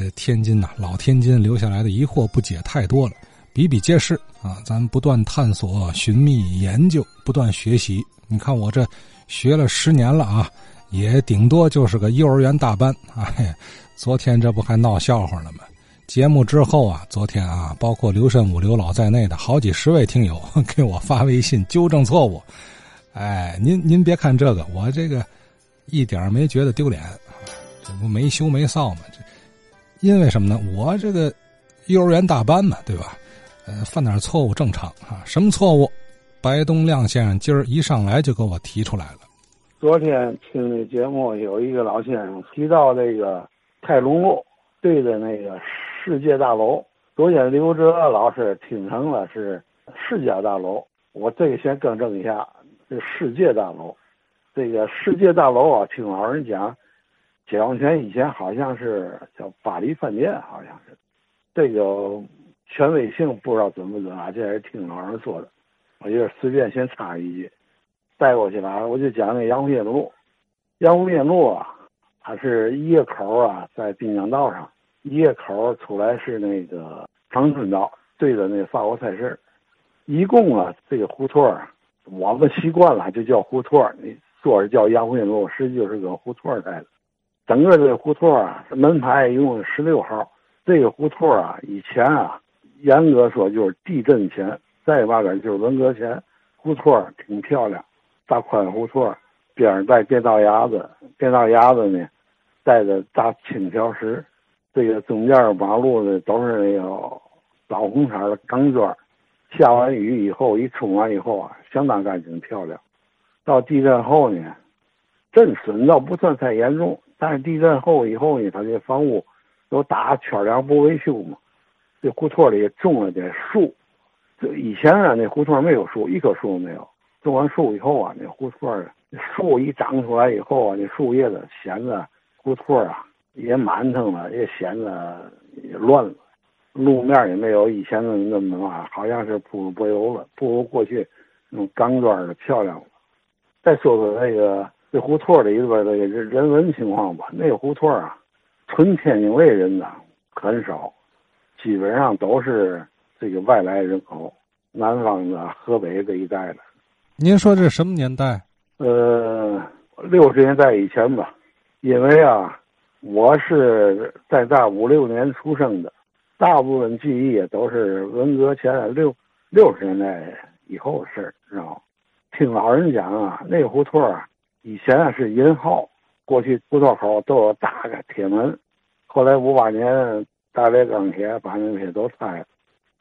这天津呐，老天津留下来的疑惑不解太多了，比比皆是啊！咱不断探索、寻觅、研究，不断学习。你看我这学了十年了啊，也顶多就是个幼儿园大班。哎，昨天这不还闹笑话了吗？节目之后啊，昨天啊，包括刘慎武、刘老在内的好几十位听友 给我发微信纠正错误。哎，您您别看这个，我这个一点没觉得丢脸，这不没羞没臊吗？因为什么呢？我这个幼儿园大班嘛，对吧？呃，犯点错误正常啊。什么错误？白东亮先生今儿一上来就给我提出来了。昨天听那节目，有一个老先生提到这个泰隆路对着那个。世界大楼，昨天刘哲老师听成了是世界大楼，我这个先更正一下，这世界大楼，这个世界大楼啊，听老人讲，解放前以前好像是叫巴黎饭店，好像是，这个权威性不知道准不准啊，这也是听老人说的，我就是随便先插一句，带过去了，我就讲那杨府业路，杨府业路啊，它是一个口啊，在滨江道上。一个口出来是那个长春道，对着那法国菜市。一共啊，这个胡同儿，我们习惯了就叫胡同儿。你说是叫杨惠路，实际就是个胡同儿来的。整个这胡同啊，门牌一共十六号。这个胡同啊，以前啊，严格说就是地震前，再往边就是文革前。胡同挺漂亮，大宽胡同，边上带电道牙子，电道牙子呢，带着大青条石。这个中间马路呢都是那个枣红色的钢砖，下完雨以后一冲完以后啊，相当干净漂亮。到地震后呢，震损倒不算太严重，但是地震后以后呢，他这房屋都打圈梁不维修嘛。这胡同里种了点树，这以前啊那胡同没有树，一棵树都没有。种完树以后啊，那胡同树一长出来以后啊，那树叶子显得胡同啊。也满腾了，也显得乱了，路面也没有以前的那么嘛，好像是铺柏油了，不如过去那种钢砖的漂亮了。再说说那个这胡同里边的人人文情况吧，那个胡同啊，纯天津卫人呐很少，基本上都是这个外来人口，南方的河北这一带的。您说这是什么年代？呃，六十年代以前吧，因为啊。我是在大五六年出生的，大部分记忆也都是文革前六六十年代以后的事儿，知道吗？听老人讲啊，那胡同啊，以前啊是银号，过去胡同口都有大个铁门，后来五八年大连钢铁把那些都拆了。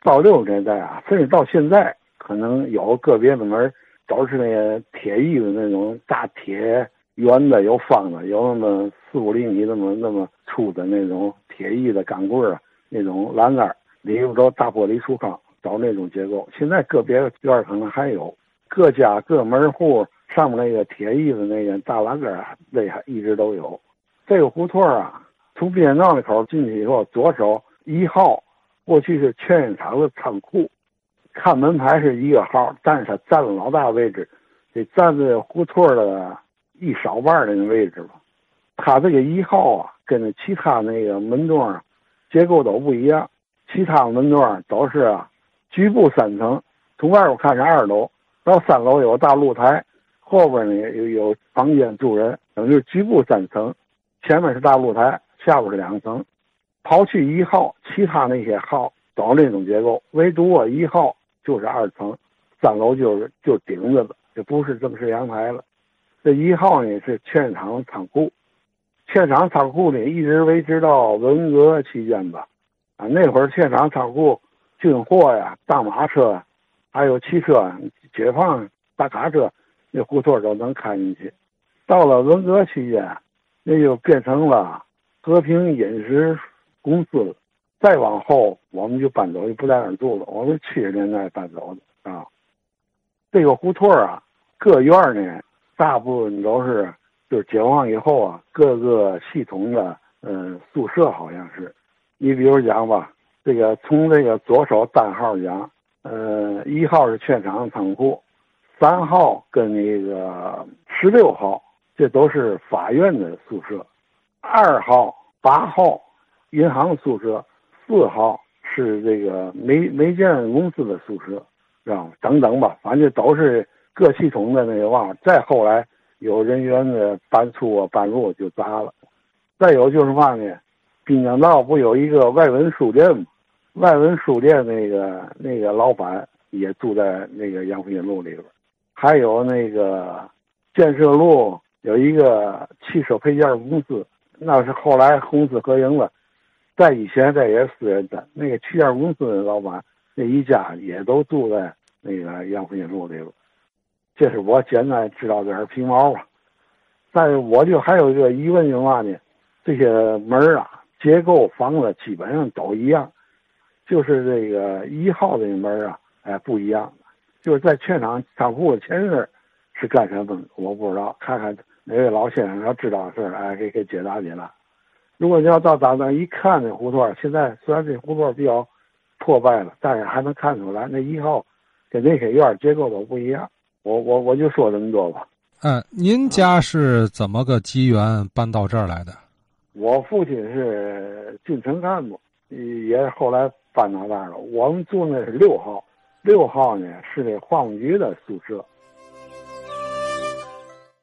到六十年代啊，甚至到现在，可能有个别的门都是那个铁艺的那种大铁。圆的有方的，有那么四五厘米那么那么粗的那种铁艺的钢棍儿，那种栏杆里头都大玻璃橱窗，找那种结构。现在个别院可能还有，各家各门户上面那个铁艺的那个大栏杆那还一直都有。这个胡同啊，从滨江道那口进去以后，左手一号，过去是劝业场的仓库，看门牌是一个号，但是它占了老大位置，得占在胡同的。一少半那个位置吧，它这个一号啊，跟其他那个门洞啊结构都不一样。其他门洞啊都是啊，局部三层，从外边看是二楼，到三楼有个大露台，后边呢有有房间住人，等于局部三层，前面是大露台，下边是两层。刨去一号，其他那些号都是那种结构，唯独我一号就是二层，三楼就是就顶着的，就不是正式阳台了。这一号呢是劝厂仓库，劝厂仓库呢一直维持到文革期间吧，啊那会儿劝厂仓库军货呀、大马车，还有汽车、解放大卡车，那胡同都能看进去。到了文革期间，那就变成了和平饮食公司。再往后，我们就搬走，就不在那儿住了。我们七十年代搬走的啊。这个胡同啊，各院呢。大部分都是，就是解放以后啊，各个系统的嗯宿舍好像是，你比如讲吧，这个从这个左手单号讲，呃，一号是劝场仓库，三号跟那个十六号，这都是法院的宿舍，二号、八号银行宿舍，四号是这个煤煤建公司的宿舍，知道吗？等等吧，反正都是各系统的那个嘛。再后来有人员的搬出啊搬入就砸了。再有就是嘛呢，滨江道不有一个外文书店吗？外文书店那个那个老板也住在那个杨府新路里边，还有那个建设路有一个汽车配件公司，那是后来公私合营了，在以前这也是私人的。那个汽件公司的老板那一家也都住在那个杨福新路里头，这是我简单知道点皮毛吧。但是我就还有一个疑问就是嘛呢，这些门啊结构房子基本上都一样。就是这个一号的门啊，哎，不一样。就是在劝场仓库的前身是干什么？我不知道。看看哪位老先生要知道的事儿，哎，给给解答解答。如果你要到咱那一看那胡同，现在虽然这胡同比较破败了，但是还能看出来那一号跟那些院结构都不一样。我我我就说这么多吧。嗯，您家是怎么个机缘搬到这儿来的？我父亲是进城干部，也是后来。搬到那儿了。我们住那是六号，六号呢是那矿务局的宿舍。